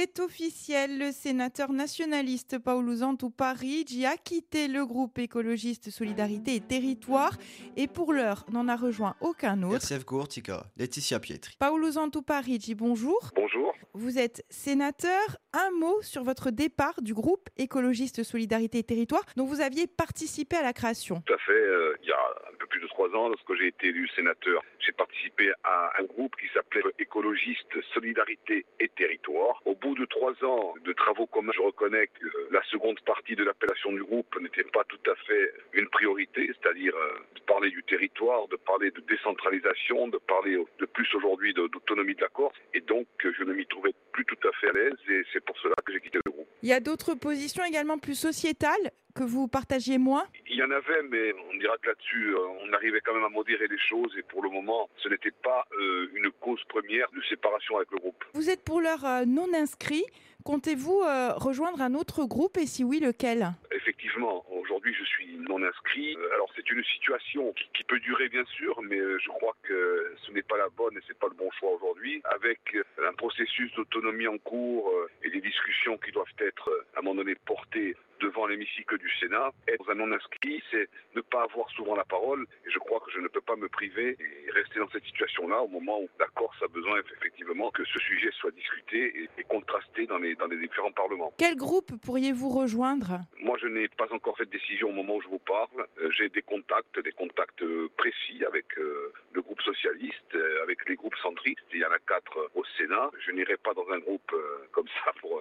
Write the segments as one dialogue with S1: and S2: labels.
S1: C'est officiel, le sénateur nationaliste Paolo Zantou Parigi a quitté le groupe écologiste Solidarité et Territoire et pour l'heure n'en a rejoint aucun autre.
S2: Merci Tika, Laetitia Pietri.
S1: Paolo Zantou Parigi, bonjour.
S3: Bonjour.
S1: Vous êtes sénateur. Un mot sur votre départ du groupe écologiste Solidarité et Territoire dont vous aviez participé à la création.
S3: Tout à fait. Euh, il y a un peu plus de trois ans, lorsque j'ai été élu sénateur, j'ai participé à un groupe qui s'appelait Écologiste Solidarité et Territoire. Au bout de trois ans de travaux communs, je reconnais que la seconde partie de l'appellation du groupe n'était pas tout à fait une priorité, c'est-à-dire euh, de parler du territoire, de parler de décentralisation, de parler de plus aujourd'hui d'autonomie de la Corse. Et donc, je ne m'y trouvais plus tout à fait à l'aise et c'est pour cela que j'ai quitté le groupe.
S1: Il y a d'autres positions également plus sociétales que vous partagiez moins?
S3: Il y en avait, mais on dira que là-dessus, euh, on arrivait quand même à modérer les choses et pour le moment, ce n'était pas euh, une cause première de séparation avec le groupe.
S1: Vous êtes pour l'heure euh, non inscrit. Comptez-vous rejoindre un autre groupe et si oui, lequel?
S3: Effectivement, aujourd'hui je suis non inscrit. Alors c'est une situation qui, peut durer bien sûr, mais je crois que ce n'est pas la bonne et c'est pas le bon choix aujourd'hui. Avec un processus d'autonomie en cours et des discussions qui doivent être à un moment donné portées devant l'hémicycle du Sénat. Être un non-inscrit, c'est ne pas avoir souvent la parole. Et je crois que je ne peux pas me priver et rester dans cette situation-là au moment où la Corse a besoin effectivement que ce sujet soit discuté et, contrasté dans les, différents parlements.
S1: Quel groupe pourriez-vous rejoindre?
S3: Je n'ai pas encore fait de décision au moment où je vous parle. Euh, j'ai des contacts, des contacts euh, précis avec euh, le groupe socialiste, avec les groupes centristes. Il y en a quatre au Sénat. Je n'irai pas dans un groupe comme ça pour pour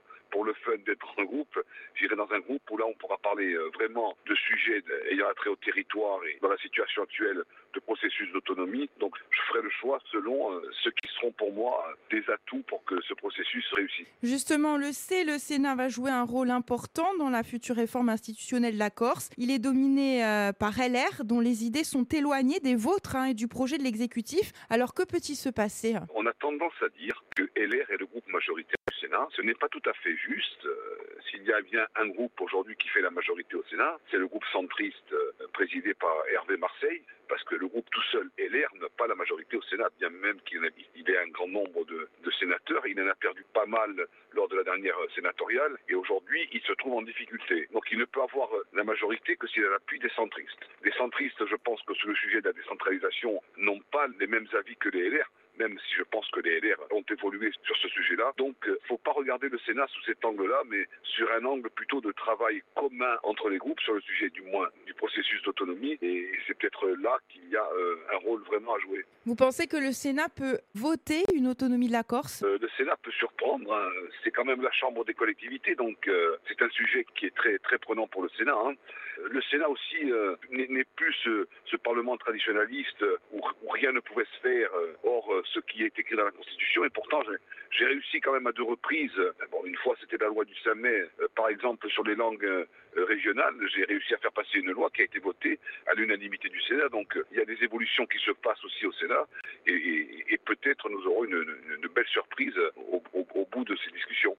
S3: le fun d'être un groupe, j'irai dans un groupe où là on pourra parler euh, vraiment de sujets ayant trait au territoire et dans la situation actuelle de processus d'autonomie. Donc je ferai le choix selon euh, ce qui seront pour moi des atouts pour que ce processus réussisse.
S1: Justement, on le sait, le Sénat va jouer un rôle important dans la future réforme institutionnelle de la Corse. Il est dominé euh, par LR, dont les idées sont éloignées des vôtres hein, et du projet de l'exécutif. Alors que peut-il se passer?
S3: On a tendance à dire que LR est le groupe majoritaire du Sénat. Ce n'est pas tout à fait juste. Euh, s'il y a bien un groupe aujourd'hui qui fait la majorité au Sénat, c'est le groupe centriste euh, présidé par Hervé Marseille, parce que le groupe tout seul, LR, n'a pas la majorité au Sénat, bien même qu'il ait un grand nombre de, sénateurs. Il en a perdu pas mal lors de la dernière sénatoriale, et aujourd'hui, il se trouve en difficulté. Donc il ne peut avoir la majorité que s'il a l'appui des centristes. Les centristes, je pense que sur le sujet de la décentralisation, n'ont pas les mêmes avis que les LR même si je pense que les LR ont évolué sur ce sujet-là. Donc, il euh, ne faut pas regarder le Sénat sous cet angle-là, mais sur un angle plutôt de travail commun entre les groupes sur le sujet du moins du processus d'autonomie. Peut-être là qu'il y a euh, un rôle vraiment à jouer.
S1: Vous pensez que le Sénat peut voter une autonomie de la Corse?
S3: Euh, Le Sénat peut surprendre. Hein. C'est quand même la Chambre des collectivités, donc c'est un sujet qui est très très prenant pour le Sénat. Hein. Le Sénat aussi n'est plus ce, Parlement traditionnaliste où, rien ne pouvait se faire hors ce qui est écrit dans la Constitution. Et pourtant, j'ai réussi quand même à deux reprises. Bon, une fois, c'était la loi du 5 mai, euh, par exemple, sur les langues euh, régionales. J'ai réussi à faire passer une loi qui a été votée à l'unanimité du Sénat. Donc, euh, il y a des évolutions qui se passent aussi au Sénat. Et, peut-être nous aurons une, belle surprise au bout de ces discussions.